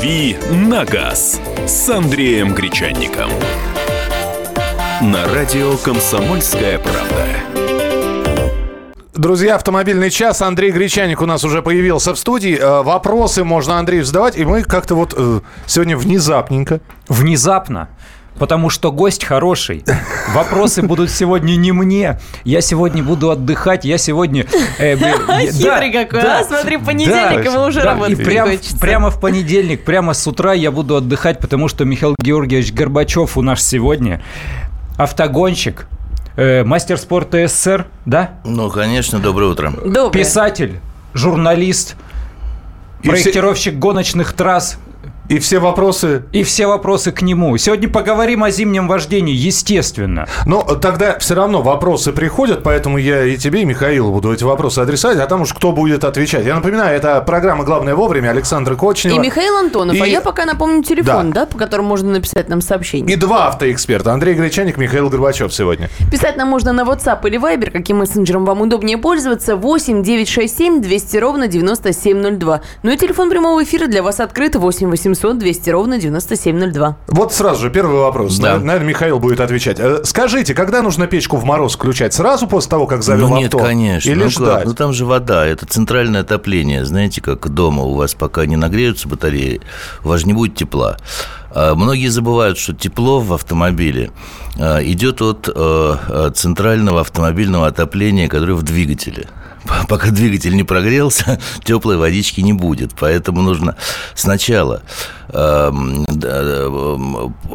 «Дави на газ» с Андреем Гречанником. На радио «Комсомольская правда». Друзья, автомобильный час. Андрей Гречаник у нас уже появился в студии. Э, Вопросы можно Андрею задавать. И мы как-то вот э, сегодня внезапненько. Внезапно. Потому что гость хороший. Вопросы будут сегодня не мне. Я сегодня буду отдыхать. Я сегодня... э, я- Хитрый да, какой, да, а? Смотри, понедельник, да, ему уже да, работать И прям- прямо в понедельник, прямо с утра я буду отдыхать, потому что Михаил Георгиевич Горбачев у нас сегодня. Автогонщик, э, мастер спорта СССР, да? Ну, конечно, доброе утро. Доброе. Писатель, журналист, И все- проектировщик гоночных трасс. И все вопросы... И все вопросы к нему. Сегодня поговорим о зимнем вождении, естественно. Но тогда все равно вопросы приходят, поэтому я и тебе, и Михаилу буду эти вопросы адресовать, а там уж кто будет отвечать. Я напоминаю, это программа «Главное вовремя» Александра Кочнева. И Михаил Антонов. А И- я пока напомню телефон, Да. да, по которому можно написать нам сообщение. И два автоэксперта. Андрей Гречаник, Михаил Горбачев сегодня. Писать нам можно на WhatsApp или Viber, каким мессенджером вам удобнее пользоваться. 8 967 200 ровно 9702. Ну и телефон прямого эфира для вас открыт 8 800 200 ровно 9702. Вот сразу же первый вопрос. Да. Наверное, Михаил будет отвечать. Э, Скажите, когда нужно печку в мороз включать? Сразу после того, как завел ну нет, авто? конечно. Или ну, как? ждать? Ну там же вода, это центральное отопление. Знаете, как дома у вас пока не нагреются батареи, у вас же не будет тепла. А Многие забывают, что тепло в автомобиле а, идет от э, э, центрального автомобильного отопления, которое в двигателе. Пока двигатель не прогрелся, теплой водички не будет. Поэтому нужно сначала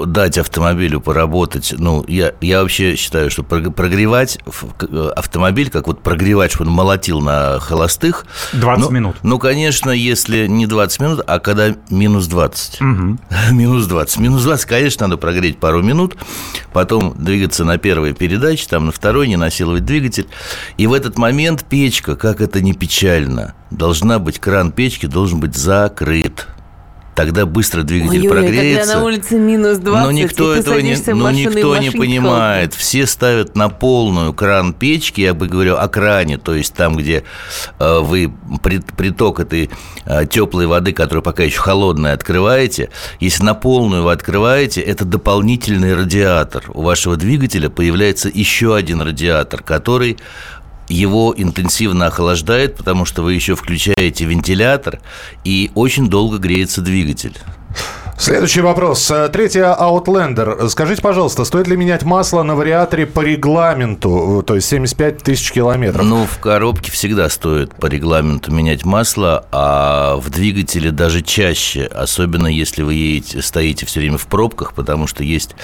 дать автомобилю поработать. Ну, я, я вообще считаю, что прог- прогревать э, автомобиль, как вот прогревать, чтобы он молотил на холостых. 20 ну, минут. Ну, конечно, если не 20 минут, а когда минус 20. Минус 20. Минус 20, конечно, надо прогреть пару минут, потом двигаться на первой передаче, там на второй, не насиловать двигатель. И в этот момент печка, как это не печально, должна быть, кран печки должен быть закрыт. Тогда быстро двигатель Ой-ой, прогреется. когда на улице минус 20, Но никто и ты этого не, и никто не понимает. Все ставят на полную кран печки, я бы говорю о кране, то есть там, где э, вы прит- приток этой э, теплой воды, которая пока еще холодная, открываете. Если на полную вы открываете, это дополнительный радиатор. У вашего двигателя появляется еще один радиатор, который его интенсивно охлаждает, потому что вы еще включаете вентилятор, и очень долго греется двигатель. Следующий вопрос. Э, Третья Outlander. Скажите, пожалуйста, стоит ли менять масло на вариаторе по регламенту, э, то есть 75 тысяч километров? Ну, в коробке всегда стоит по регламенту менять масло, а в двигателе даже чаще, особенно если вы едете, стоите все время в пробках, потому что есть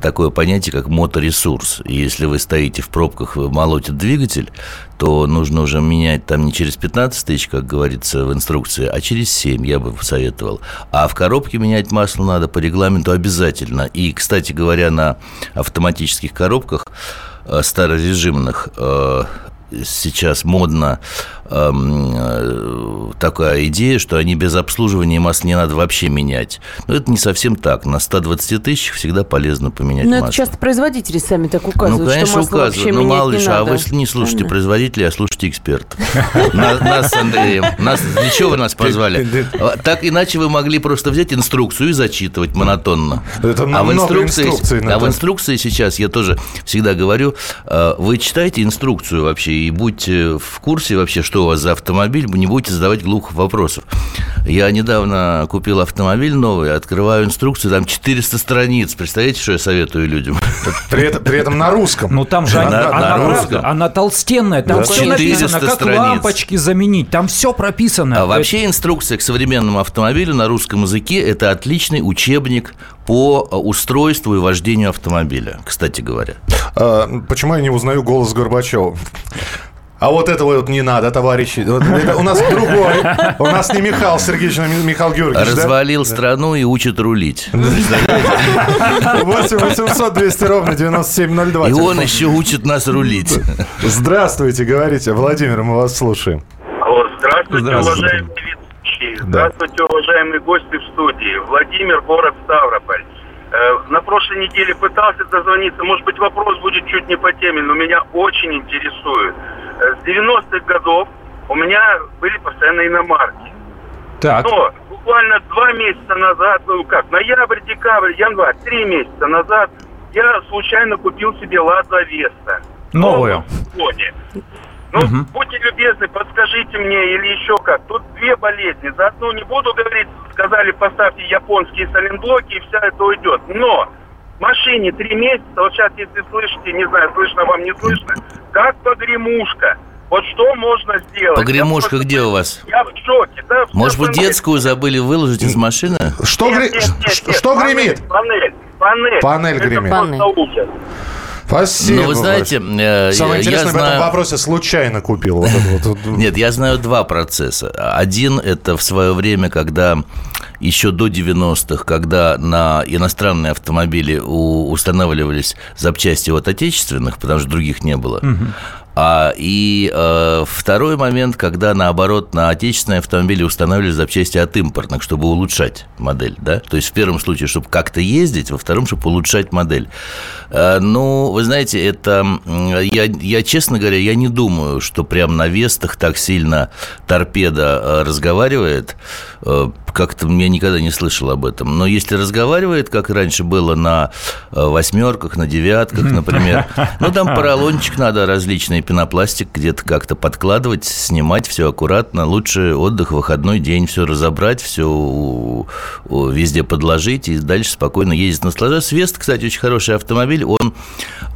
такое понятие, как моторесурс. И если вы стоите в пробках, молотит двигатель, то нужно уже менять там не через 15 тысяч, как говорится в инструкции, а через 7, я бы посоветовал. А в коробке менять масло надо по регламенту обязательно. И, кстати говоря, на автоматических коробках э, старорежимных э, сейчас модно э, такая идея, что они без обслуживания масла не надо вообще менять. Но это не совсем так. На 120 тысячах всегда полезно поменять Но масло. это часто производители сами так указывают, ну, конечно, что масло вообще указывают. Ну, менять мало ли, а вы не слушайте производителей, а слушайте экспертов. Нас, с Андреем. Нас, для чего вы нас позвали? А, Так иначе вы могли просто взять инструкцию и зачитывать монотонно. А в инструкции, а в инструкции сейчас я тоже всегда говорю, э, вы читайте инструкцию вообще и будьте в курсе вообще, что у вас за автомобиль, не будете задавать глухих вопросов. Я недавно купил автомобиль новый, открываю инструкцию, там 400 страниц. Представляете, что я советую людям? При этом, при этом на русском. Ну там же На- она, на она, русском. правда, она толстенная, там Да. все 400 написано, как страниц. лампочки заменить, там все прописано. А вообще инструкция к современному автомобилю на русском языке – это отличный учебник по э, устройству и вождению автомобиля, кстати говоря. А, почему я не узнаю голос Горбачева? А вот этого вот не надо, товарищи. Вот это у нас другой. У нас не Михаил Сергеевич, а Михаил Георгиевич, да? Развалил страну и учит рулить. 8 800 200 ровно 9702. И он еще учит нас рулить. Здравствуйте, говорите. Владимир, мы вас слушаем. Здравствуйте, Здравствуйте. уважаемые ведущие. Здравствуйте, уважаемые гости в студии. Владимир, город Ставрополь. Э, На прошлой неделе пытался дозвониться. Может быть, вопрос будет чуть не по теме, но меня очень интересует. Э, С 90-х годов у меня были постоянно иномарки. Так. Но буквально два месяца назад, ну как, ноябрь, декабрь, январь, три месяца назад я случайно купил себе Лада Веста. Новую. Ну, будьте любезны, подскажите мне или еще как. Тут две болезни. За одну не буду говорить, сказали, поставьте японские саленблоки, и вся это уйдет. Но машине три месяца, вот сейчас, если слышите, не знаю, слышно вам, не слышно, как погремушка. Вот что можно сделать? Погремушка Я где у вас? Я в шоке. Да, Может быть, панель. детскую забыли выложить из машины? Что, Нет, гре- нет, нет, нет, что панель, гремит? Панель, панель. Панель Это гремит. ужас. Спасибо. Ну, вы знаете, э, Самое я интересное в этом знаю... вопросе случайно купил. Вот это вот. Нет, я знаю два процесса. Один – это в свое время, когда еще до 90-х, когда на иностранные автомобили устанавливались запчасти от отечественных, потому что других не было. А, и э, второй момент, когда наоборот на отечественные автомобили устанавливали запчасти от импортных, чтобы улучшать модель, да? То есть в первом случае, чтобы как-то ездить, во втором, чтобы улучшать модель. Э, ну, вы знаете, это я, я, честно говоря, я не думаю, что прям на Вестах так сильно торпеда э, разговаривает. Э, Как-то я никогда не слышал об этом. Но если разговаривает, как раньше было на э, восьмерках, на девятках, например, ну там поролончик надо различный пенопластик где-то как-то подкладывать, снимать все аккуратно. Лучше отдых, выходной день, все разобрать, все везде подложить и дальше спокойно ездить, наслаждаться. Вест, кстати, очень хороший автомобиль. Он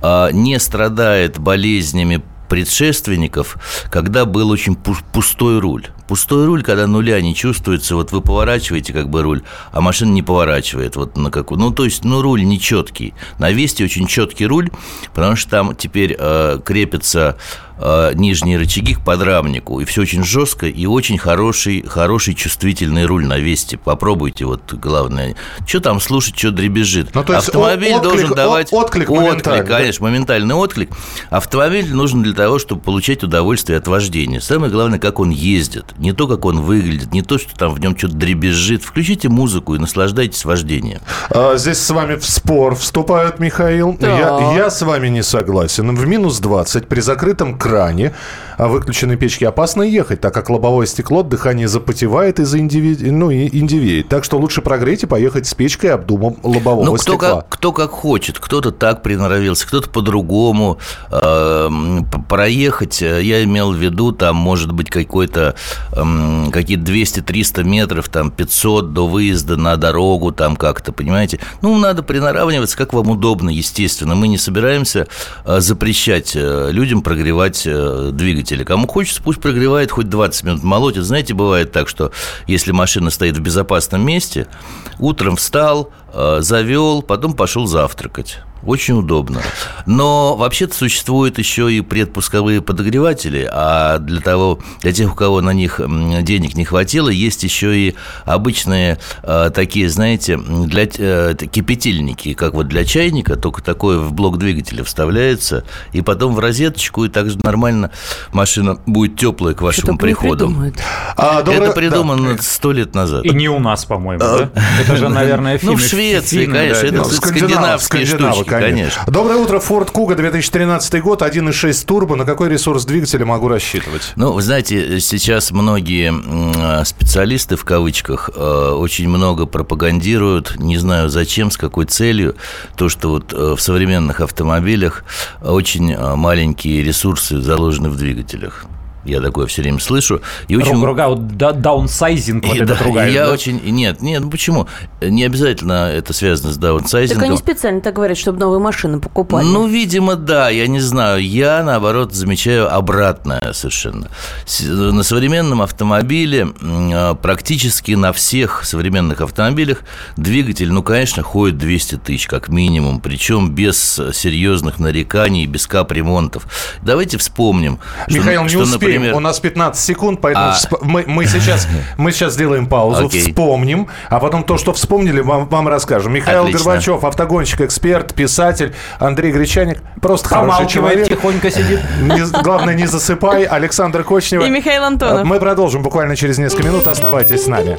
а, не страдает болезнями предшественников, когда был очень пу- пустой руль. Пустой руль, когда нуля не чувствуется, вот вы поворачиваете как бы руль, а машина не поворачивает. Вот на какую. Ну, то есть, ну, руль не четкий. На Весте очень четкий руль, потому что там теперь э, крепятся э, нижние рычаги к подрамнику, и все очень жестко, и очень хороший, хороший чувствительный руль на Весте. Попробуйте, вот главное. Что там слушать, что дребезжит. Ну, то есть Автомобиль отклик- должен давать... отклик да? конечно, моментальный отклик. Автомобиль нужен для того, чтобы получать удовольствие от вождения. Самое главное, как он ездит. Не то, как он выглядит, не то, что там в нем что-то дребезжит. Включите музыку и наслаждайтесь вождением. А, Здесь с вами в спор вступает Михаил. Я, я с вами не согласен. В минус 20 при закрытом кране а выключенной печки опасно ехать, так как лобовое стекло от дыхания запотевает и, заиндиви... ну, и индивеет. Так что лучше прогреть и поехать с печкой обдумом лобового Ну, кто стекла. как, кто как хочет. Кто-то так приноровился, кто-то по-другому. Эм, п- проехать, э, я имел в виду, там может быть какой-то эм, какие-то 200-300 метров, там 500 до выезда на дорогу, там как-то, понимаете? Ну, надо приноравливаться, как вам удобно, естественно. Мы не собираемся э, запрещать э, людям прогревать э, двигатели. Кому хочется, пусть прогревает хоть 20 минут молотит. Знаете, бывает так, что если машина стоит в безопасном месте, утром встал, завел, потом пошел завтракать. Очень удобно. Но вообще-то существуют еще и предпусковые подогреватели, а для того, для тех, у кого на них денег не хватило, есть еще и обычные э, такие, знаете, для э, кипятильники, как вот для чайника, только такое в блок двигателя вставляется, и потом в розеточку, и также нормально машина будет теплая к вашему Что-то приходу. А, доброе- Это да. придумано сто лет назад. И не у нас, по-моему, да? Это же, наверное, Ну, финны. в Швеции, конечно, да, это скандинавские штучки, конечно. Доброе утро, Ford Kuga 2013 год, 1.6 турбо. На какой ресурс двигателя могу рассчитывать? Ну, вы знаете, сейчас многие м, специалисты, в кавычках, э, очень много пропагандируют, не знаю зачем, с какой целью, то, что вот э, в современных автомобилях очень э, маленькие ресурсы заложены в двигателях. Я такое все время слышу. И очень... Руга- да- даунсайзинг, вот И этот да, ругают, я да? очень... Нет, нет, ну почему? Не обязательно это связано с даунсайзингом. Так они специально так говорят, чтобы новые машины покупали. Ну, видимо, да, я не знаю. Я, наоборот, замечаю обратное совершенно. На современном автомобиле, а, практически на всех современных автомобилях двигатель, ну, конечно, ходит 200 тысяч, как минимум, причем без серьезных нареканий, без капремонтов. Давайте вспомним, что, Михаил, не что, успеем. Например, У нас 15 секунд, поэтому А. всп- мы, мы, сейчас, мы сейчас сделаем паузу, Окей. вспомним, а потом то, что вспомнили, вам, вам расскажем. Михаил Отлично. Горбачев, автогонщик, эксперт, писатель, Андрей Гречаник, просто хороший человек. тихонько сидит. Не- главное, не засыпай. Александр Кочнева. И Михаил Антонов. Мы продолжим буквально через несколько минут. Оставайтесь с нами.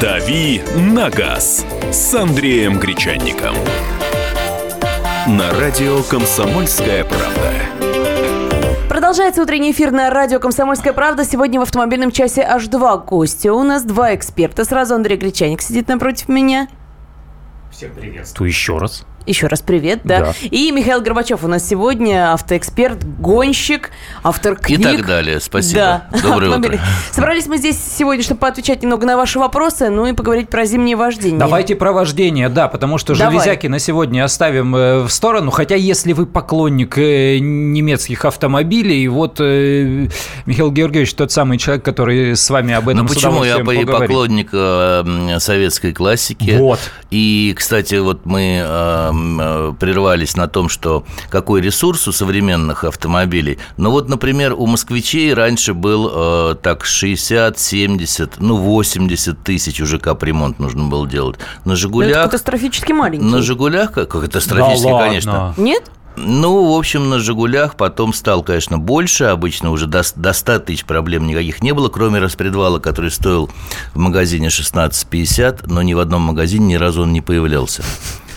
«Дави на газ» с Андреем Гречанником. На радио «Комсомольская правда». Продолжается утренний эфир на радио «Комсомольская правда». Сегодня в автомобильном часе аж два гостя. У нас два эксперта. Сразу Андрей Гречаник сидит напротив меня. Всех приветствую еще раз. Еще раз привет, да. Да. И Михаил Горбачев у нас сегодня автоэксперт, гонщик, автор И книг. так далее. Спасибо. Да. Доброе утро. Собрались мы здесь сегодня, чтобы поотвечать немного на ваши вопросы, ну и поговорить про зимнее вождение. Давайте про вождение, да, потому что Давай. железяки на сегодня оставим э, в сторону. Хотя, если вы поклонник э, немецких автомобилей, вот э, Михаил Георгиевич тот самый человек, который с вами об этом Ну почему я поговорит. поклонник э, советской классики? Вот. И, кстати, вот мы прервались на том, что какой ресурс у современных автомобилей. Ну вот, например, у москвичей раньше был э, так 60, 70, ну 80 тысяч уже капремонт нужно было делать. На Ну, это Жигулях... катастрофически маленький. На Жигулях, как катастрофически, Да ладно. конечно. Нет? Ну, в общем, на «Жигулях» потом стал, конечно, больше. Обычно уже до, до 100 тысяч проблем никаких не было, кроме распредвала, который стоил в магазине 16,50, но ни в одном магазине ни разу он не появлялся.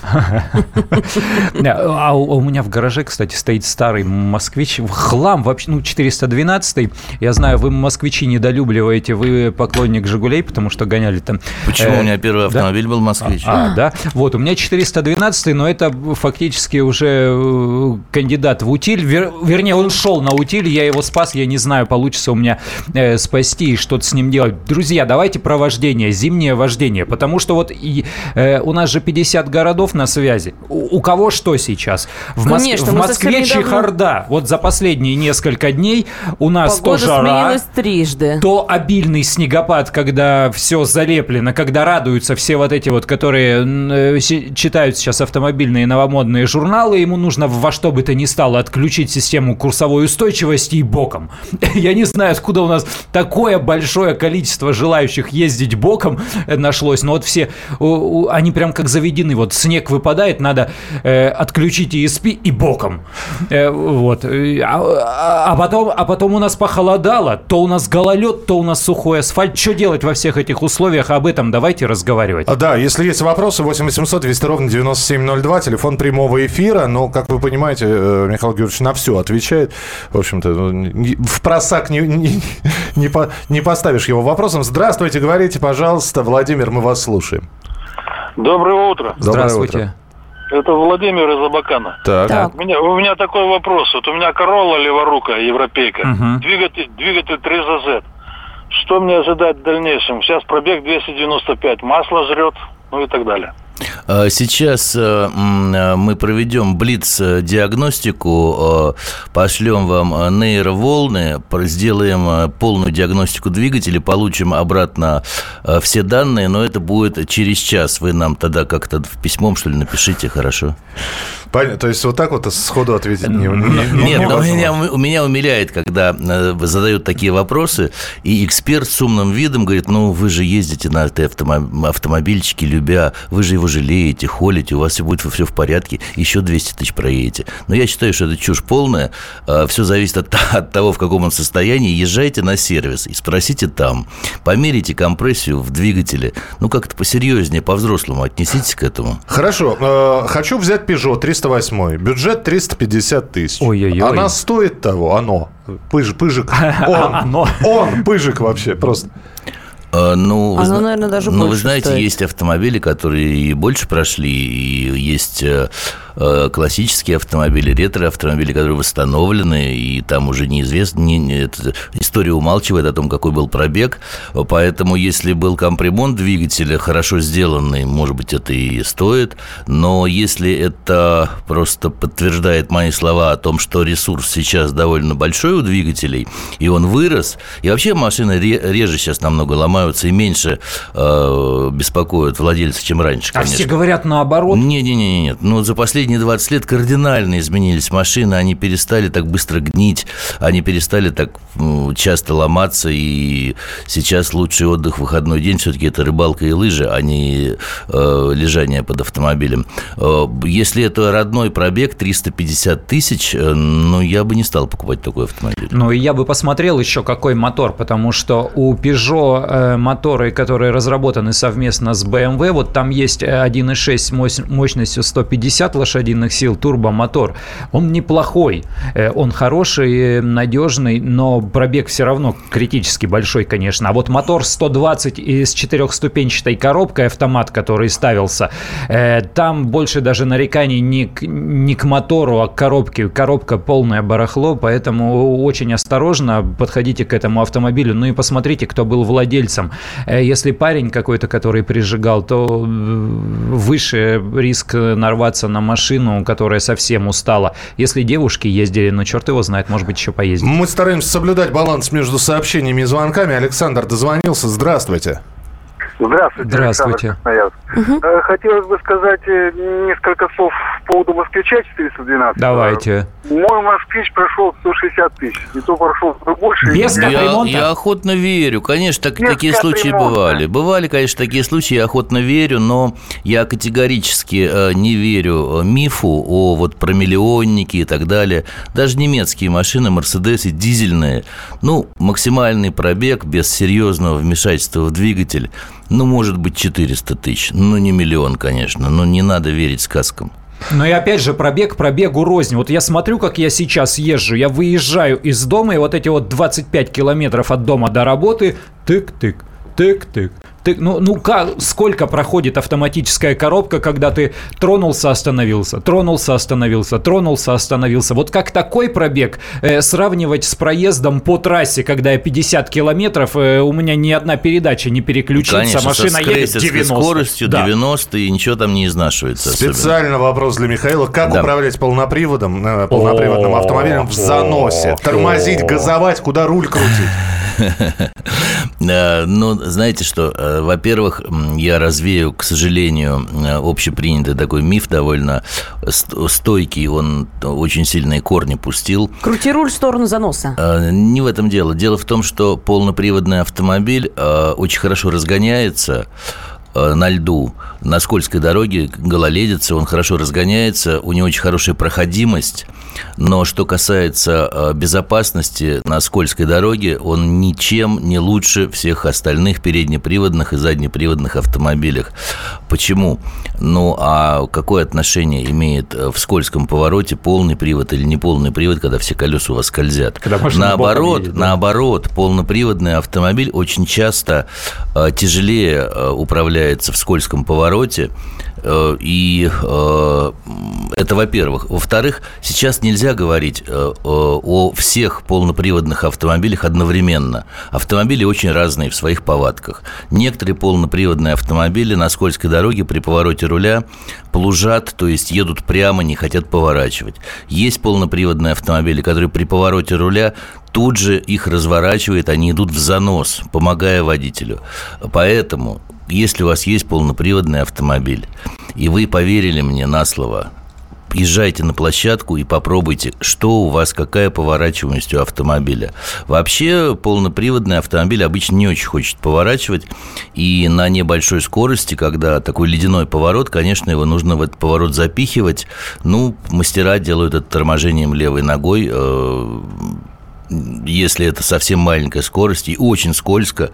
Да, А у меня в гараже, кстати, стоит старый москвич. Хлам вообще, ну, 412 Я знаю, вы москвичи недолюбливаете, вы поклонник «Жигулей», потому что гоняли там... Почему э, у меня первый автомобиль был «Москвич»? А, да. Вот, у меня 412, но это фактически уже э, кандидат в утиль. Вер- вернее, он шел на утиль, я его спас. Я не знаю, получится у меня э, спасти и что-то с ним делать. Друзья, давайте про вождение, зимнее вождение. Потому что вот и, у нас же 50 городов на связи. У, у кого что сейчас? В, Мос- Конечно, в Москве совсем недавно- чехарда. Вот за последние несколько дней у нас Погода то жара, трижды. то обильный снегопад, когда все залеплено, когда радуются все вот эти вот, которые э, читают сейчас автомобильные новомодные журналы, ему нужно во что бы то ни стало отключить систему курсовой устойчивости и боком. Я не знаю, откуда у нас такое большое количество желающих ездить боком э, нашлось, но вот все, они прям как заведены, вот снег выпадает, надо э, отключить ESP и боком. Э, вот. А, а- потом, а потом у нас похолодало, то у нас гололед, то у нас сухой асфальт. Что делать во всех этих условиях? Об этом давайте разговаривать. А, Да, если есть вопросы, 8 800 200 ровно 9702, телефон прямого эфира. Но, как вы понимаете, э, Михаил Георгиевич на все отвечает. В общем-то, ну, в просак не, не, не по- не поставишь его вопросом. Здравствуйте, говорите, пожалуйста, Владимир, мы вас слушаем. Доброе утро. Доброе Здравствуйте. утро. Это Владимир из Абакана. Так. Так. У меня, у меня такой вопрос. Вот у меня Королла леворука, европейка. Мгм. Двигатель, двигатель 3ZZ. Что мне ожидать в дальнейшем? Сейчас пробег 295, масло жрет, ну и так далее. А Сейчас э, э, мы проведем блиц-диагностику, э, пошлем вам нейроволны, сделаем полную диагностику двигателя, получим обратно все данные, но это будет через час. Вы нам тогда как-то в письмом, что ли, напишите, хорошо? Понятно. То есть вот так вот сходу ответить не, не- не- Нет, но невозможно. меня, у меня умиляет, когда задают такие вопросы, и эксперт с умным видом говорит, ну, вы же ездите на автомобильчике, любя, вы же его жалеете, холите, у вас все будет все в порядке, еще 200 тысяч проедете. Но я считаю, что это чушь полная, все зависит от, от того, в каком он состоянии. Езжайте на сервис и спросите там, померите компрессию в двигателе, ну, как-то посерьезнее, по-взрослому отнеситесь к этому. Хорошо. э, хочу взять Peugeot 308. Бюджет 350 тысяч. Ой-ой-ой. Она стоит того? Оно. Пыж, пыжик. Он. Оно. Он. Пыжик вообще. Просто. А, Ну, вы Оно, зна- наверное, даже ну, вы знаете, стоит. есть автомобили, которые и больше прошли, и есть э, э, классические автомобили, ретро-автомобили, которые восстановлены, и там уже неизвестно, не, не, это, история умалчивает о том, какой был пробег, поэтому если был капремонт двигателя хорошо сделанный, может быть, это и стоит, но если это просто подтверждает мои слова о том, что ресурс сейчас довольно большой у двигателей, и он вырос, и вообще машины реже сейчас намного ломаются и меньше э, беспокоят владельца, чем раньше, конечно. А все говорят наоборот? Не-не-не, нет. Ну, за последние 20 лет кардинально изменились машины, они перестали так быстро гнить, они перестали так часто ломаться, и сейчас лучший отдых в выходной день все-таки это рыбалка и лыжи, а не э, лежание под автомобилем. Э, если это родной пробег 350 тысяч, э, ну, я бы не стал покупать такой автомобиль. Ну, и я бы посмотрел еще, какой мотор, потому что у Peugeot э, моторы, которые разработаны совместно с BMW, вот там есть 1.6 мощностью 150 лошадиных сил турбомотор. Он неплохой, он хороший, надежный, но пробег все равно критически большой, конечно. А вот мотор 120 и с четырехступенчатой коробкой автомат, который ставился, э, там больше даже нареканий не к, не к мотору, а к коробке. Коробка полное барахло, поэтому очень осторожно подходите к этому автомобилю. Ну и посмотрите, кто был владельцем. Э, если парень какой-то, который прижигал, то э, выше риск нарваться на машину, которая совсем устала. Если девушки ездили, ну черт его знает, может быть, еще поездить. Мы стараемся соблюдать баланс между сообщениями и звонками. Александр дозвонился. Здравствуйте. Здравствуйте. Здравствуйте. Угу. Хотелось бы сказать э, несколько слов по поводу москвича 412. Давайте. Мой москвич прошел 160 тысяч. И то прошел больше. Без я, я охотно верю. Конечно, так, такие случаи ремонта. бывали. Бывали, конечно, такие случаи, я охотно верю, но я категорически э, не верю мифу о вот про миллионники и так далее. Даже немецкие машины, Мерседесы, дизельные, ну, максимальный пробег без серьезного вмешательства в двигатель – ну, может быть, 400 тысяч. Ну, не миллион, конечно, но не надо верить сказкам. Но и опять же, пробег пробегу рознь. Вот я смотрю, как я сейчас езжу. Я выезжаю из дома, и вот эти вот 25 километров от дома до работы, тык-тык, тык-тык, ты, ну, ну как, сколько проходит автоматическая коробка, когда ты тронулся, остановился, тронулся, остановился, тронулся, остановился. Вот как такой пробег э, сравнивать с проездом по трассе, когда я 50 километров, э, у меня ни одна передача не переключится, Конечно, машина едет 90. скоростью да. 90 и ничего там не изнашивается. Специально особенно. вопрос для Михаила. Как да. управлять полноприводом, э, полноприводным автомобилем в заносе? Тормозить, газовать, куда руль крутить? Ну, знаете что, э, во-первых, я развею, к сожалению, э, общепринятый такой миф довольно стойкий, он очень сильные корни пустил. Крути руль в сторону заноса. Э, не в этом дело. Дело в том, что полноприводный автомобиль очень хорошо разгоняется, Э, на льду, на скользкой дороге, гололедица, он хорошо разгоняется, у него очень хорошая проходимость, но что касается э, безопасности на скользкой дороге, он ничем не лучше всех остальных переднеприводных и заднеприводных автомобилях. Почему? Ну, а какое отношение имеет э, в скользком повороте полный привод или неполный привод, когда все колеса у вас скользят? наоборот, едет, да? наоборот, полноприводный автомобиль очень часто тяжелее управлять появляется в скользком повороте. Э, и э, это, во-первых. Во-вторых, сейчас нельзя говорить э, о всех полноприводных автомобилях одновременно. Автомобили очень разные в своих повадках. Некоторые полноприводные автомобили на скользкой дороге при повороте руля плужат, то есть едут прямо, не хотят поворачивать. Есть полноприводные автомобили, которые при повороте руля тут же их разворачивает, они идут в занос, помогая водителю. Поэтому если у вас есть полноприводный автомобиль, и вы поверили мне на слово, езжайте на площадку и попробуйте, что у вас, какая поворачиваемость у автомобиля. Вообще полноприводный автомобиль обычно не очень хочет поворачивать, и на небольшой скорости, когда такой ледяной поворот, конечно, его нужно в этот поворот запихивать. Ну, мастера делают это торможением левой ногой, э, если это совсем маленькая скорость и очень скользко,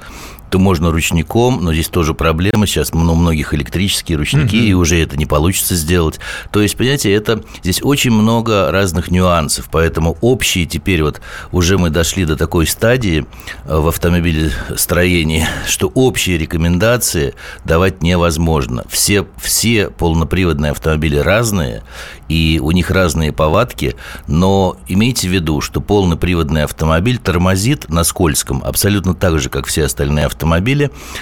то можно ручником, но здесь тоже проблема. Сейчас у многих электрические ручники, mm-hmm. и уже это не получится сделать. То есть, понимаете, это здесь очень много разных нюансов. Поэтому общие теперь вот уже мы дошли до такой стадии э, в автомобилестроении, что общие рекомендации давать невозможно. Все, все полноприводные автомобили разные, и у них разные повадки, но имейте в виду, что полноприводный автомобиль тормозит на скользком абсолютно так же, как все остальные автомобили,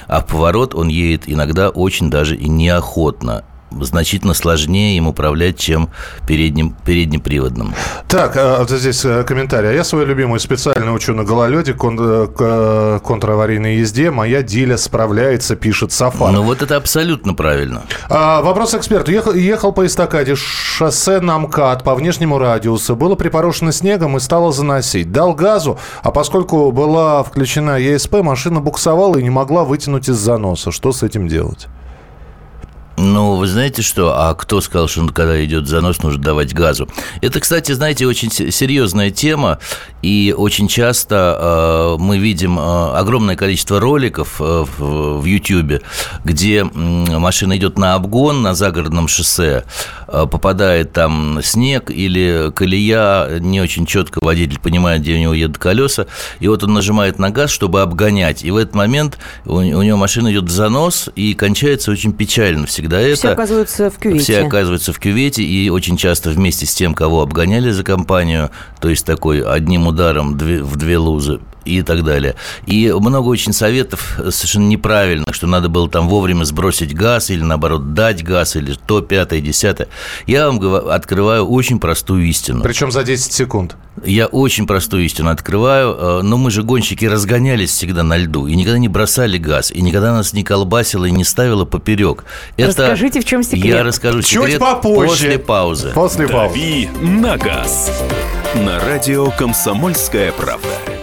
а в поворот он едет иногда очень даже и неохотно значительно сложнее им управлять, чем передним, переднеприводным. Так, а, вот здесь э, комментарий. А я свою любимую специально учу на гололеде, кон, э, контраварийной езде. Моя Диля справляется, пишет Сафар. Ну вот это абсолютно правильно. А, вопрос эксперту. Ехал, ехал по эстакаде шоссе на МКАД по внешнему радиусу. Было припорошено снегом и стало заносить. Дал газу, а поскольку была включена ЕСП, машина буксовала и не могла вытянуть из заноса. Что с этим делать? Ну, вы знаете что? А кто сказал, что когда идет занос, нужно давать газу? Это, кстати, знаете, очень серьезная тема, и очень часто э, мы видим э, огромное количество роликов э, в, в YouTube, где э, машина идет на обгон на загородном шоссе, э, попадает там снег или колея, не очень четко водитель понимает, где у него едут колеса, и вот он нажимает на газ, чтобы обгонять, и в этот момент у, у него машина идет в занос, и кончается очень печально всегда всегда это. Все оказываются в кювете. Все оказываются в кювете, и очень часто вместе с тем, кого обгоняли за компанию, то есть такой одним ударом в две лузы, и так далее. И много очень советов совершенно неправильных, что надо было там вовремя сбросить газ или, наоборот, дать газ или то, пятое, десятое. Я вам открываю очень простую истину. Причем за 10 секунд. Я очень простую истину открываю, э, но мы же гонщики разгонялись всегда на льду и никогда не бросали газ, и никогда нас не колбасило и не ставило поперек. Это... Расскажите, в чем секрет? Я расскажу секрет Чуть попозже. после паузы. После паузы. Дави на газ. На радио «Комсомольская правда».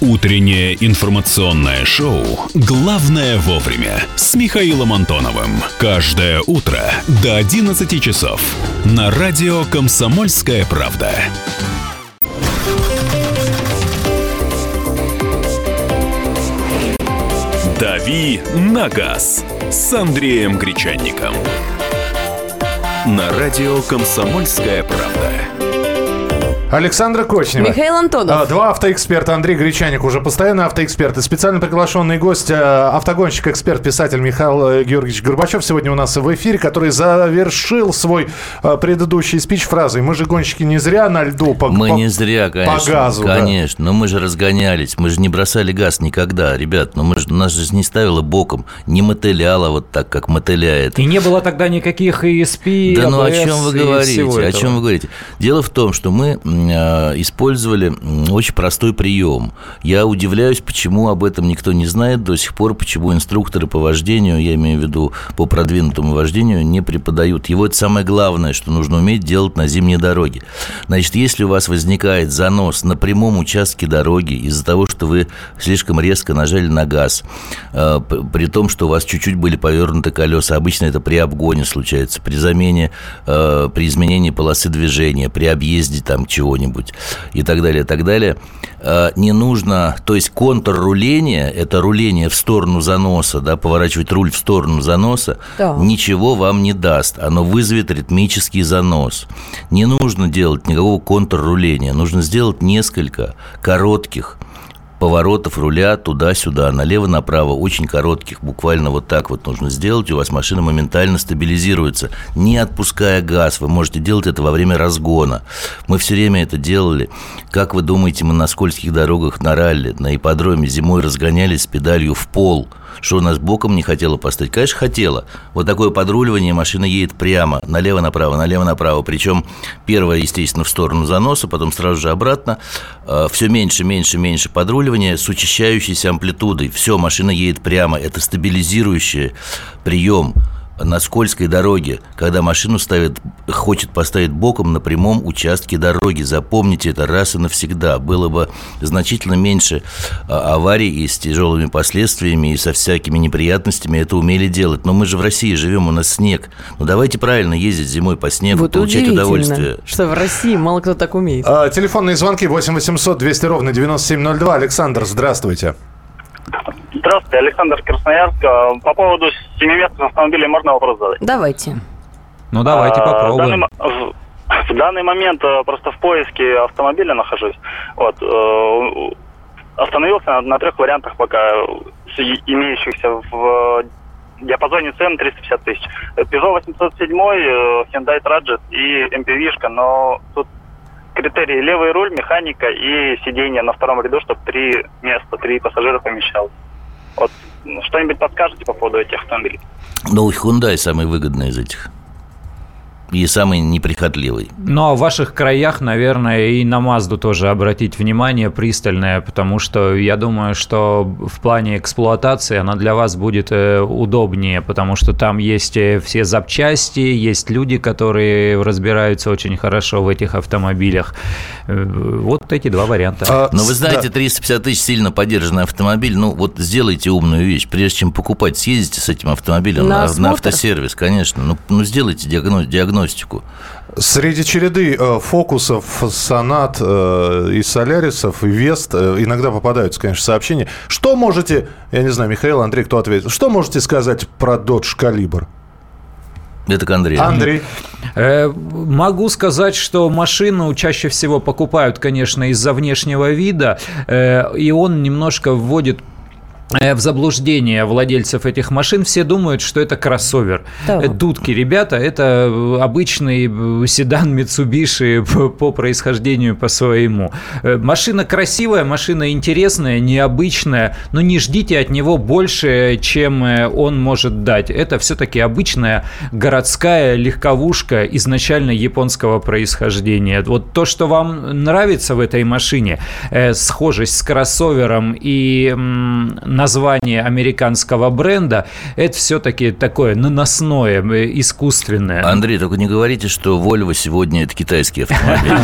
Утреннее информационное шоу «Главное вовремя» с Михаилом Антоновым. Каждое утро до 11 часов на радио «Комсомольская правда». «Дави на газ» с Андреем Гречанником. На радио «Комсомольская правда». Александра Кочнева. Михаил Антонов. А, два автоэксперта. Андрей Гречаник, уже постоянный автоэксперт. И специально приглашенный гость, э, автогонщик, эксперт, писатель Михаил э, Георгиевич Горбачев сегодня у нас в эфире, который завершил свой э, предыдущий спич фразой «Мы же гонщики не зря на льду по Мы по, не зря, конечно. По газу. Конечно, да. но мы же разгонялись, мы же не бросали газ никогда, ребят. Но мы же, нас же не ставило боком, не мотыляло вот так, как мотыляет. И не было тогда никаких ESP, Да ну о чем вы говорите, о чем вы говорите? Дело в том, что мы использовали очень простой прием. Я удивляюсь, почему об этом никто не знает до сих пор, почему инструкторы по вождению, я имею в виду по продвинутому вождению, не преподают его. Это самое главное, что нужно уметь делать на зимней дороге. Значит, если у вас возникает занос на прямом участке дороги из-за того, что вы слишком резко нажали на газ, э, при том, что у вас чуть-чуть были повернуты колеса, обычно это при обгоне случается, при замене, э, при изменении полосы движения, при объезде там чего-нибудь, и так далее, и так далее. А, не нужно, то есть контур руления, это руление в сторону заноса, да, поворачивать руль в сторону заноса, да. ничего вам не даст. Оно вызовет ритмический занос. Не нужно делать никакого контур руления. Нужно сделать несколько коротких поворотов руля туда-сюда, налево-направо, очень коротких, буквально вот так вот нужно сделать, у вас машина моментально стабилизируется, не отпуская газ. Вы можете делать это во время разгона. Мы все время это делали. Как вы думаете, мы на скользких дорогах на ралли, на ипподроме зимой разгонялись с педалью в пол – что у нас боком не хотела поставить? Конечно, хотела. Вот такое подруливание, машина едет прямо, налево-направо, налево-направо. Причем первое, естественно, в сторону заноса, потом сразу же обратно. А, Все меньше, меньше, меньше подруливания с учащающейся амплитудой. Все, машина едет прямо. Это стабилизирующий прием на скользкой дороге, когда машину ставит, хочет поставить боком на прямом участке дороги. Запомните это раз и навсегда. Было бы значительно меньше а, аварий и с тяжелыми последствиями, и со всякими неприятностями. Это умели делать. Но мы же в России живем, у нас снег. Ну давайте правильно ездить зимой по снегу, Вот получать удовольствие. что в России мало кто так умеет. А, телефонные звонки 8 800 200 ровно 9702. Александр, здравствуйте. Здравствуйте, Александр Красноярск. А, По поводу семиместных автомобилей можно вопрос задать? Давайте. Ну, давайте А, попробуем. В данный, мо- в- в данный момент э, просто в поиске автомобиля нахожусь. Вот. э, Остановился на, на трех вариантах пока имеющихся в э, диапазоне цен 350 тысяч. Peugeot 807, э, Hyundai Trajet и MPV-шка, но тут критерии левый руль, механика и сиденье на втором ряду, чтобы три места, три пассажира помещалось. Вот ну, что-нибудь подскажете по поводу этих автомобилей? Ну, Hyundai самый выгодный из этих. И самый неприхотливый. Ну, а в ваших краях, наверное, и на Мазду тоже обратить внимание пристальное, потому что я думаю, что в плане эксплуатации она для вас будет э, удобнее, потому что там есть э, все запчасти, есть люди, которые разбираются очень хорошо в этих автомобилях. Э, Вот эти два варианта. А, Но вы знаете, да. 350 тысяч сильно поддержанный автомобиль. Ну, вот сделайте умную вещь. Прежде чем покупать, съездите с этим автомобилем На на, осмотр? на автосервис, конечно. Ну, ну сделайте диагно- диагностику. Среди череды э, фокусов, сонат э, и солярисов, и вест э, иногда попадаются, конечно, сообщения. Что можете, я не знаю, Михаил, Андрей, кто ответит, что можете сказать про Dodge Caliber? Это к Андрею. Андрей, Могу сказать, что машину чаще всего покупают, конечно, из-за внешнего вида, и он немножко вводит в заблуждение владельцев этих машин. Все думают, что это кроссовер. Так. Э, Дудки, ребята, это э, обычный э, седан Mitsubishi по, происхождению по своему. Э, Машина красивая, машина интересная, необычная, но не ждите от него больше, чем э, он может дать. Это все-таки обычная городская легковушка изначально японского происхождения. Вот то, что вам нравится в этой машине, э, схожесть с кроссовером и название американского бренда, это все-таки такое наносное, э, искусственное. Андрей, только не говорите, что Volvo сегодня это китайский автомобиль.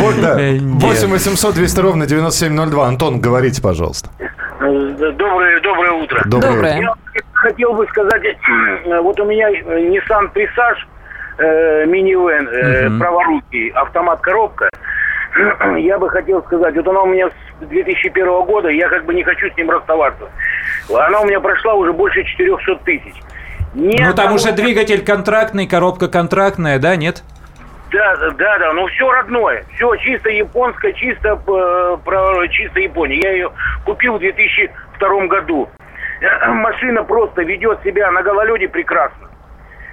вот, да. Э, нет. 8 800 200 ровно 9702. Антон, говорите, пожалуйста. Доброе, доброе утро. Доброе. Я хотел бы сказать, э, вот у меня э, Nissan Presage э, минивэн, э, праворукий, автомат-коробка. Я бы хотел сказать, вот она у меня с 2001 года, я как бы не хочу с ним расставаться. Она у меня прошла уже больше 400 тысяч. Ни Ну, там уже двигатель контрактный, коробка контрактная, да, нет? Да, да, да, ну все родное. Все чисто японское, чисто, э, про, чисто Япония. Я ее купил в 2002 году. Машина просто ведет себя на гололеде прекрасно.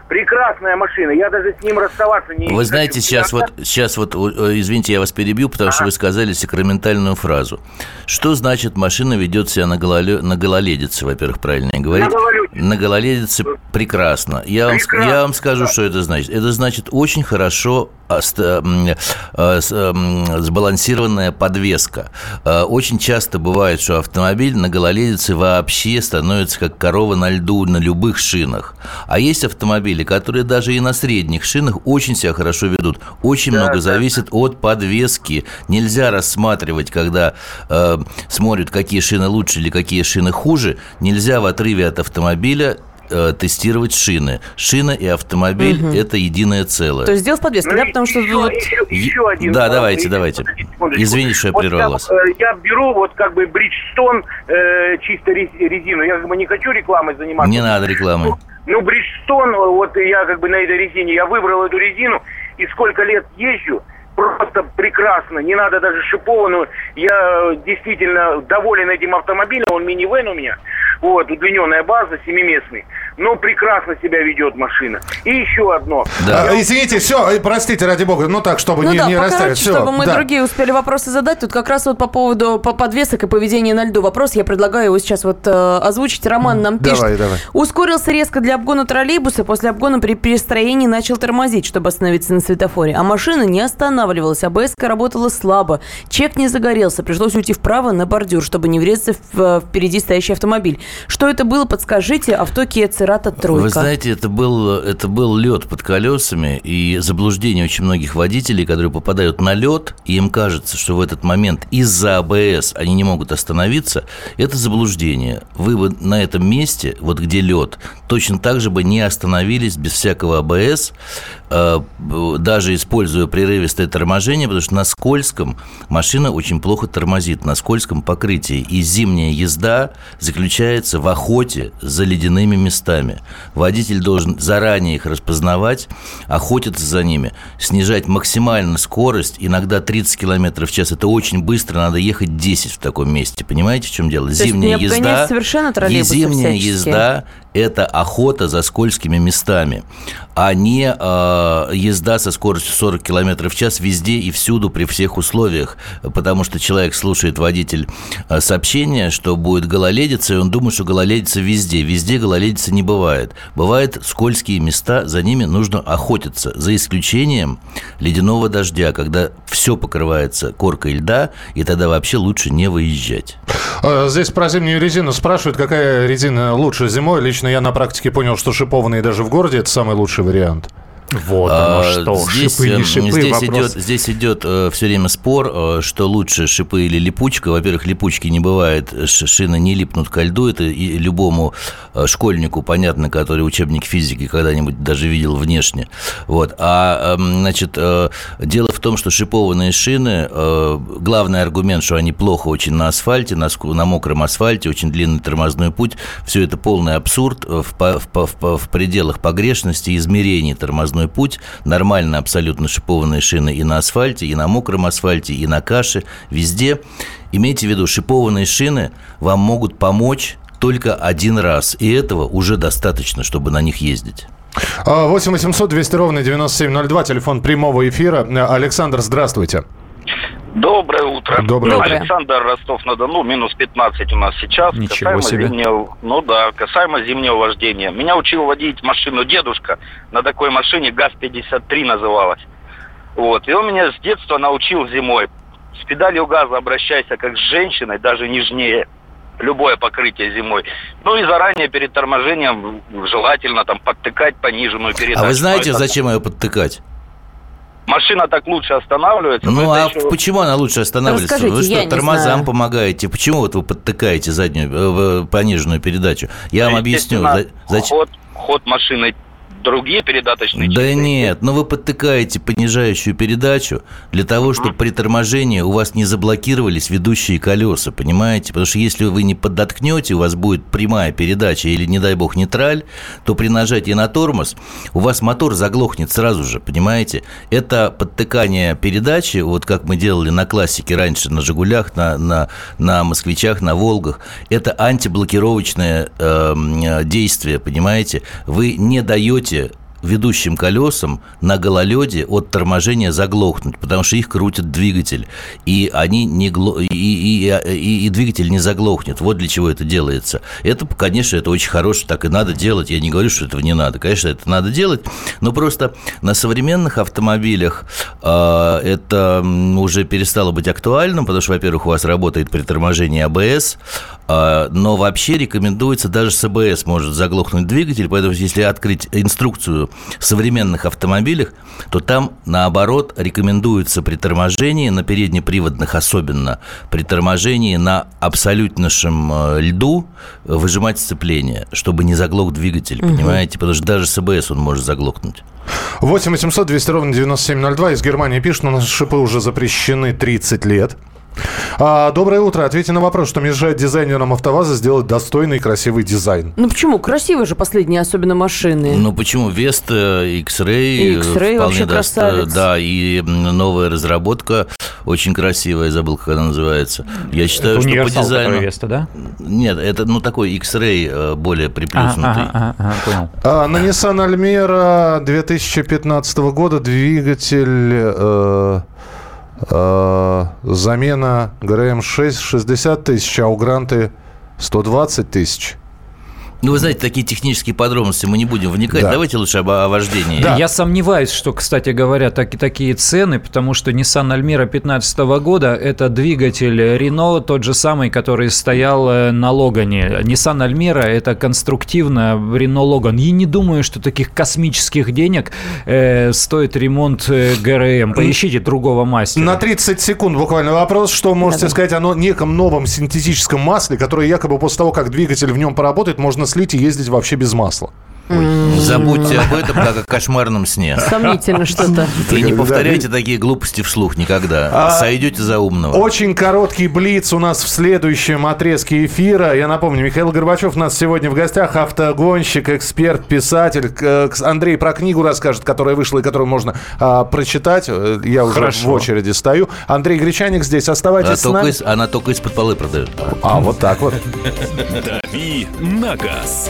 Прекрасная машина. Я даже с ним расставаться не Вы хочу. знаете, сейчас вот, сейчас вот, э, извините, я вас перебью, потому что вы сказали сакраментальную фразу. Что значит машина ведет себя на, гололе- на гололедице, во-первых, правильно? На гололедице. На гололедице прекрасно. Я вам, Прекрасно, я вам скажу, что это значит. Это значит очень хорошо э, сбалансированная подвеска. Э, Очень часто бывает, что автомобиль на гололедице вообще становится как корова на льду на любых шинах. А есть автомобили, которые даже и на средних шинах очень себя хорошо ведут. Очень много зависит от подвески. Нельзя рассматривать, когда э, смотрят, какие шины лучше или какие шины хуже. Нельзя в отрыве от автомобиля э, тестировать шины. Шина и автомобиль это единое целое. То есть сделать подвески, да? Потому что еще, вот... еще, еще один. Да, э, давайте, э, давайте. Извините, что я Вот прервал я, вас. э, Я беру вот как бы Бриджстон э, чисто рез- резину. Я как бы не хочу рекламой заниматься. Не надо рекламы. Ну, Бриджстон, вот я как бы на этой резине, я выбрал эту резину, и сколько лет езжу, просто прекрасно, не надо даже шипованную. Я действительно доволен этим автомобилем, он минивэн у меня, вот, удлиненная база, семиместный. Но прекрасно себя ведет машина. И еще одно. Да. А, извините, все, простите, ради бога, ну так, чтобы Ну не, да, не покороче, расставить. Чтобы мы да. другие успели вопросы задать. Тут как раз вот по поводу по- подвесок и поведения на льду вопрос. Я предлагаю его сейчас вот э, озвучить. Роман нам пишет. Давай, давай. Ускорился резко для обгона троллейбуса. После обгона при перестроении начал тормозить, чтобы остановиться на светофоре. А машина не останавливалась. АБС работала слабо. Чек не загорелся. Пришлось уйти вправо на бордюр, чтобы не врезаться в э, впереди стоящий автомобиль. Что это было, подскажите. Авто Kia Эмирата тройка. Вы знаете, это был, это был лед под колесами, и заблуждение очень многих водителей, которые попадают на лед, и им кажется, что в этот момент из-за АБС они не могут остановиться, это заблуждение. Вы бы на этом месте, вот где лед, точно так же бы не остановились без всякого АБС, даже используя прерывистое торможение, потому что на скользком машина очень плохо тормозит, на скользком покрытии. И зимняя езда заключается в охоте за ледяными местами. Водитель должен заранее их распознавать, охотиться за ними, снижать максимально скорость, иногда 30 км в час. Это очень быстро, надо ехать 10 в таком месте. Понимаете, в чем дело? То зимняя есть езда, совершенно и зимняя всячески. езда – это охота за скользкими местами, а не э, езда со скоростью 40 км в час везде и всюду при всех условиях. Потому что человек слушает, водитель, э, сообщение, что будет гололедица, и он думает, что гололедица везде. Везде гололедицы не бывает. Бывают скользкие места, за ними нужно охотиться. За исключением ледяного дождя, когда все покрывается коркой льда, и тогда вообще лучше не выезжать. А, Здесь про зимнюю резину спрашивают, какая резина лучше зимой. Лично я на практике понял, что шипованные даже в городе это самый лучший вариант. Вот А, оно что, здесь, шипы эм, не шипы, здесь вопрос. идет, здесь идет э, все время спор, э, что лучше шипы или липучка. Во-первых, липучки не бывает, ш- шины не липнут ко льду. Это и любому э, школьнику понятно, который учебник физики когда-нибудь даже видел внешне. Вот. А, эм, значит, э, дело в том, что шипованные шины, э, главный аргумент, что они плохо очень на асфальте, на, на мокром асфальте, очень длинный тормозной путь, все это полный абсурд э, в, в, в, в пределах погрешности измерений тормозной путь, нормально абсолютно шипованные шины и на асфальте, и на мокром асфальте, и на каше, везде. Имейте в виду, шипованные шины вам могут помочь только один раз, и этого уже достаточно, чтобы на них ездить. А, 8 800 200 ровно 9702, телефон прямого эфира. Александр, здравствуйте. Доброе утро. Доброе Ну. Александр Ростов-на-Дону, минус 15 у нас сейчас. Ничего касаемо себе. Зимнего, ну да, касаемо зимнего вождения. Меня учил водить машину дедушка. На такой машине ГАЗ-53 называлась. Вот. И он меня с детства научил зимой. С педалью газа обращайся как с женщиной, даже нежнее. Любое покрытие зимой. Ну и заранее перед торможением желательно там подтыкать пониженную передачу. А вы знаете, зачем ее подтыкать? Машина так лучше останавливается. Ну, а еще- почему она лучше останавливается? Расскажите, вы я что, не тормозам знаю. помогаете? Почему вот вы подтыкаете заднюю, э, в- пониженную передачу? Я вам объясню. Зачем? Ход, ход машины другие передаточные Да часы. нет, но вы подтыкаете понижающую передачу для того, чтобы при торможении у вас не заблокировались ведущие колеса, понимаете? Потому что если вы не подоткнете, у вас будет прямая передача или, не дай бог, нейтраль, то при нажатии на тормоз у вас мотор заглохнет сразу же, понимаете? Это подтыкание передачи, вот как мы делали на классике раньше, на «Жигулях», на, на, на «Москвичах», на «Волгах», это антиблокировочное эм, э, действие, понимаете? Вы не даете сути, ведущим колесам на гололеде от торможения заглохнуть, потому что их крутит двигатель, и они не гло... и, и, и, и двигатель не заглохнет. Вот для чего это делается. Это, конечно, это очень хорошо, так и надо делать. Я не говорю, что этого не надо. Конечно, это надо делать, но просто на современных автомобилях э, это уже перестало быть актуальным, потому что, во-первых, у вас работает при торможении АБС, э, но вообще рекомендуется даже с АБС может заглохнуть двигатель, поэтому если открыть инструкцию в современных автомобилях, то там, наоборот, рекомендуется при торможении, на переднеприводных особенно, при торможении на абсолютнейшем э, льду выжимать сцепление, чтобы не заглох двигатель, понимаете? Потому что даже с АБС он может заглохнуть. 8 800 200 ровно 9702. Из Германии пишут, у нас шипы уже запрещены 30 лет. А, доброе утро. Ответьте на вопрос, что мешает дизайнерам АвтоВАЗа сделать достойный и красивый дизайн. Ну почему? Красивые же последние, особенно машины. Ну почему? Веста, X-Ray. И X-Ray вполне вообще доста- красавец. Да, и новая разработка очень красивая, забыл, как она называется. Я считаю, Это что по дизайну... Веста, да? Нет, это ну такой X-Ray э, более А, приплюснутый. ага, ага, ага, понял. А, на Nissan Almera 2015 года двигатель... э, э, замена ГРМ-6 60 тысяч, а у Гранты 120 тысяч. Ну, вы знаете, такие технические подробности мы не будем вникать. Да. Давайте лучше об, о вождении. Да. Я сомневаюсь, что, кстати говоря, так, такие цены, потому что Nissan Almera 2015 года – это двигатель Renault, тот же самый, который стоял э, на Логане. Nissan Almera – это конструктивно Renault Logan. И не думаю, что таких космических денег э, стоит ремонт э, ГРМ. Поищите другого мастера. На 30 секунд буквально вопрос. Что можете да, сказать о неком новом синтетическом масле, которое якобы после того, как двигатель в нем поработает, можно слить и ездить вообще без масла. Ой, забудьте об этом, как о кошмарном сне. Сомнительно что-то. И не повторяйте такие глупости вслух никогда. А, Сойдете за умного. Очень короткий блиц у нас в следующем отрезке эфира. Я напомню, Михаил Горбачев у нас сегодня в гостях. Автогонщик, эксперт, писатель. Андрей про книгу расскажет, которая вышла и которую можно а, прочитать. Э, я уже Хорошо. в очереди стою. Андрей Гречаник здесь. Оставайтесь она с нами. Из, она только из-под полы продает. А, вот так вот. Дави на газ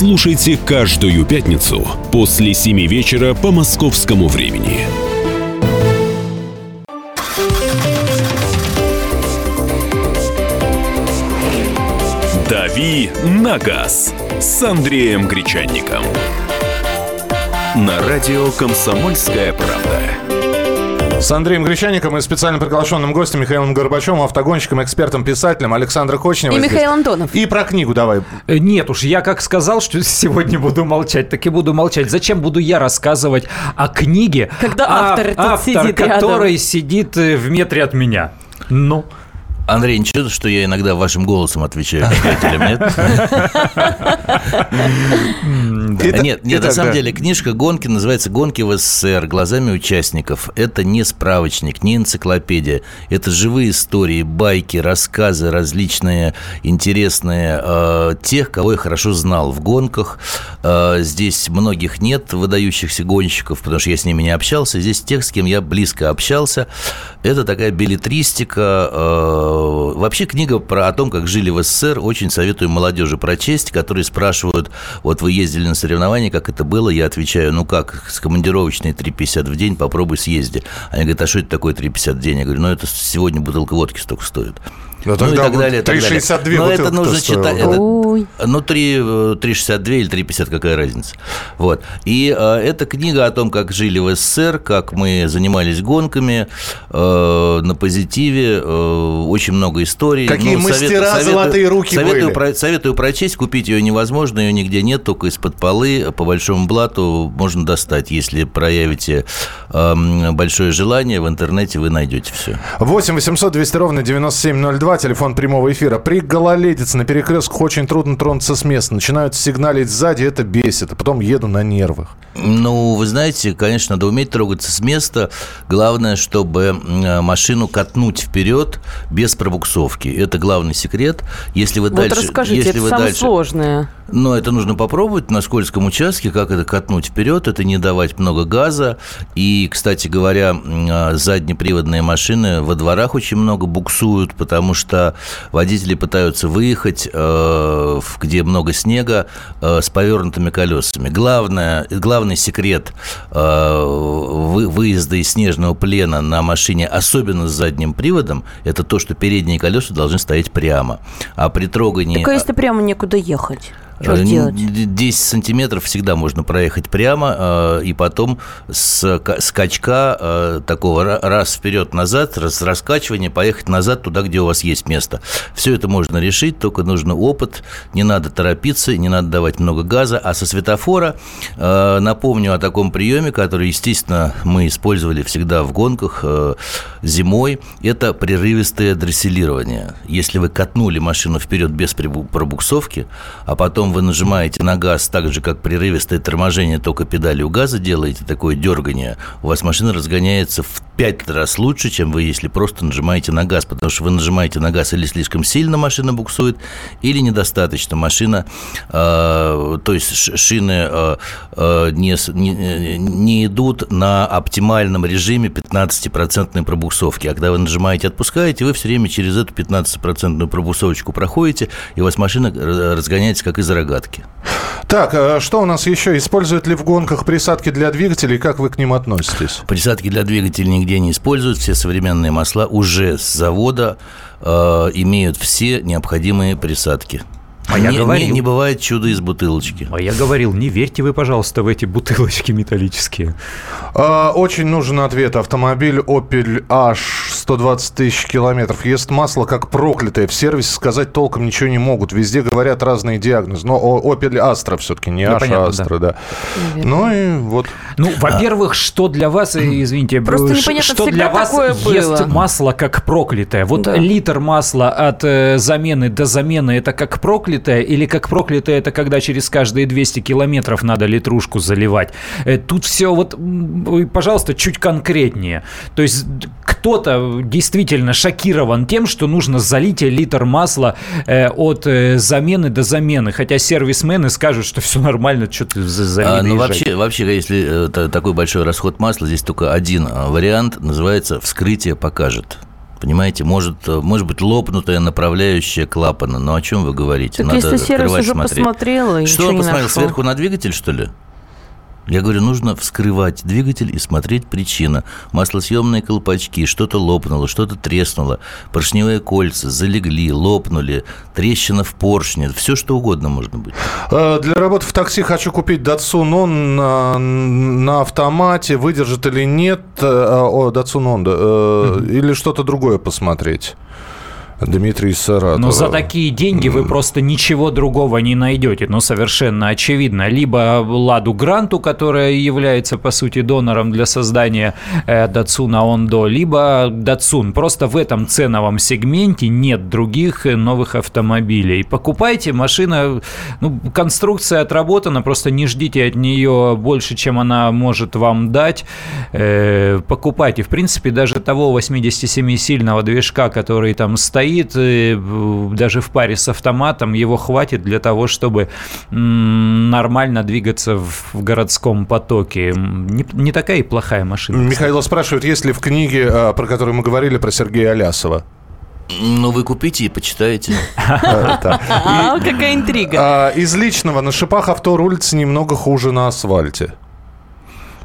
слушайте каждую пятницу после 7 вечера по московскому времени. «Дави на газ» с Андреем Гречанником. На радио «Комсомольская правда». С Андреем Гречаником и специально приглашенным гостем Михаилом Горбачевым, автогонщиком, экспертом, писателем Александром Кочневым. И Михаил Антонов. И про книгу давай. Э, нет уж, я как сказал, что сегодня буду молчать, так и буду молчать. Зачем буду я рассказывать о книге, Когда автор, а, автор сидит который рядом. сидит э, в метре от меня? Ну... Андрей, ничего, что я иногда вашим голосом отвечаю читателям, нет? Нет, нет, на самом деле книжка «Гонки» называется «Гонки в СССР. Глазами участников». Это не справочник, не энциклопедия. Это живые истории, байки, рассказы различные, интересные. Э, тех, кого я хорошо знал в гонках. Э, здесь многих нет выдающихся гонщиков, потому что я с ними не общался. Здесь тех, с кем я близко общался. Это такая билетристика, э, Вообще книга про о том, как жили в СССР, очень советую молодежи прочесть, которые спрашивают, вот вы ездили на соревнования, как это было? Я отвечаю, ну как, с командировочной 3,50 в день, попробуй съезди. Они говорят, а что это такое 3,50 в день? Я говорю, ну это сегодня бутылка водки столько стоит. Ну, ну и так далее. 3,62 Но это нужно читать. Это, ну, 3, 3,62 или 3,50, какая разница. Вот. И э, это книга о том, как жили в СССР, как мы занимались гонками э, на позитиве. Э, очень много историй. Какие ну, мастера советую, золотые руки советую, были. Про, советую прочесть, купить ее невозможно, ее нигде нет, только из-под полы, по большому блату можно достать. Если проявите э, большое желание, в интернете вы найдете все. 8 800 200 ровно 9702 2, телефон прямого эфира. При гололедице на перекрестках очень трудно тронуться с места. Начинают сигналить сзади, это бесит, а потом еду на нервах. Ну, вы знаете, конечно, надо уметь трогаться с места. Главное, чтобы машину катнуть вперед без пробуксовки. Это главный секрет. Если вы вот дальше... расскажите, если это вы самое дальше, сложное. Но это нужно попробовать на скользком участке, как это катнуть вперед, это не давать много газа. И, кстати говоря, а, заднеприводные машины во дворах очень много буксуют, потому что водители пытаются выехать, э, где много снега, э, с повернутыми колесами. Главное, главный секрет э, выезда из снежного плена на машине, особенно с задним приводом, это то, что передние колеса должны стоять прямо. А при трогании... Так а если прямо некуда ехать? Что э, делать? 10 сантиметров всегда можно проехать прямо, э, и потом с скачка э, такого раз вперед-назад, раз раскачивания, поехать назад туда, где у вас есть место. Все это можно решить, только нужно опыт, не надо торопиться, не надо давать много газа. А со светофора напомню о таком приеме, который, естественно, мы использовали всегда в гонках зимой. Это прерывистое дресселирование. Если вы катнули машину вперед без пробуксовки, а потом вы нажимаете на газ так же, как прерывистое торможение, только педалью газа делаете, такое дергание, у вас машина разгоняется в пять раз лучше, чем вы, если просто нажимаете на газ, потому что вы нажимаете на газ или слишком сильно машина буксует, или недостаточно машина, э, то есть шины э, э, не, не, идут на оптимальном режиме 15% пробуксовки. А когда вы нажимаете «отпускаете», вы все время через эту 15% пробуксовочку проходите, и у вас машина разгоняется как из рогатки. Так, а что у нас еще? Используют ли в гонках присадки для двигателей? Как вы к ним относитесь? Присадки для двигателей нигде не используют. Все современные масла уже с завода э, имеют все необходимые присадки. А не, я говорил, не, не бывает чудо из бутылочки. А я говорил, не верьте вы, пожалуйста, в эти бутылочки металлические. А, очень нужен ответ. Автомобиль Opel H 120 тысяч километров. Ест масло как проклятое. В сервисе сказать толком ничего не могут. Везде говорят разные диагнозы. Но Opel Astra все-таки, не да, H, понятно, Astra, да. да. Ну и вот. Ну, во-первых, что для вас, э, извините, Просто что для вас ест масло как проклятое? Вот да. литр масла от э, замены до замены это как проклятое проклятое, или как проклятое это когда через каждые 200 километров надо литрушку заливать. Э, тут все вот, пожалуйста, чуть конкретнее. То есть кто-то действительно шокирован тем, что нужно залить литр масла э, от э, замены до замены, хотя сервисмены скажут, что все нормально, что ты залил. А, ну вообще, вообще, если такой большой расход масла, здесь только один вариант, называется «вскрытие покажет». Понимаете, может, может быть лопнутая направляющая клапана. Но о чем вы говорите? Так Надо если сервис уже смотреть. посмотрел и Что он посмотрел? Сверху на двигатель, что ли? Я говорю, нужно вскрывать двигатель и смотреть причина. Маслосъемные колпачки, что-то лопнуло, что-то треснуло, поршневые кольца залегли, лопнули, трещина в поршне, все что угодно можно быть. Э, для работы в такси хочу купить Datsun On на, на автомате, выдержит или нет, э, о, Datsun On, mm-hmm. или что-то другое посмотреть. Дмитрий Саратов. Но за такие деньги вы просто ничего другого не найдете. Ну, совершенно очевидно. Либо Ладу Гранту, которая является, по сути, донором для создания э, Датсуна Ондо, либо Датсун. Просто в этом ценовом сегменте нет других новых автомобилей. Покупайте, машина, ну, конструкция отработана, просто не ждите от нее больше, чем она может вам дать. Э, покупайте. В принципе, даже того 87-сильного движка, который там стоит, стоит, даже в паре с автоматом, его хватит для того, чтобы нормально двигаться в городском потоке. Не, не такая и плохая машина. Михаил спрашивает, есть ли в книге, а, про которую мы говорили, про Сергея Алясова? Ну, вы купите и почитаете. А, какая интрига. А, из личного. На шипах авто рулится немного хуже на асфальте.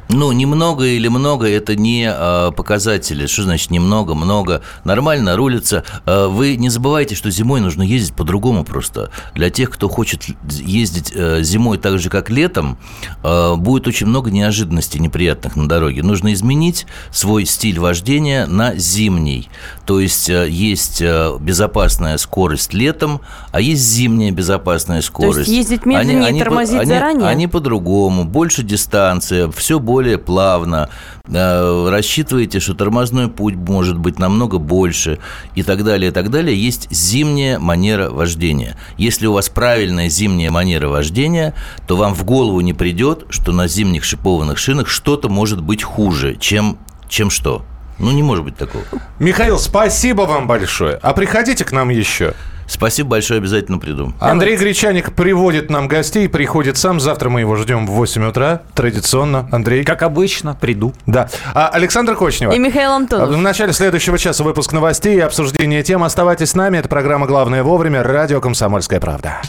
Ну, немного или много – это не э, показатели. Что значит немного, много? Нормально рулится. Э, вы не забывайте, что зимой нужно ездить по-другому просто. Для тех, кто хочет ездить э, зимой так же, как летом, э, будет очень много неожиданностей неприятных на дороге. Нужно изменить свой стиль вождения на зимний. То есть э, есть э, безопасная скорость летом, а есть зимняя безопасная скорость. То есть ездить медленнее они, и тормозить они, заранее? Они, они по-другому, больше дистанция, все больше более плавно, э, рассчитываете, что тормозной путь может быть намного больше и так далее, и так далее. Есть зимняя манера вождения. Если у вас правильная зимняя манера вождения, то вам в голову не придет, что на зимних шипованных шинах что-то может быть хуже, чем, чем что. Ну, не может быть такого. Михаил, спасибо вам большое. А приходите к нам еще. Спасибо большое, обязательно приду. Андрей Гречаник приводит нам гостей, приходит сам. Завтра мы его ждем в 8 утра, традиционно. Андрей. Как обычно, приду. Да. А, Александр Кочнева. И Михаил Антонов. В начале следующего часа выпуск новостей и обсуждение тем. Оставайтесь с нами. Это программа «Главное вовремя». Радио «Комсомольская правда».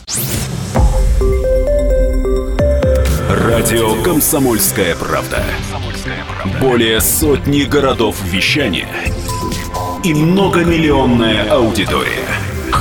Радио «Комсомольская правда». Более сотни городов вещания и многомиллионная аудитория.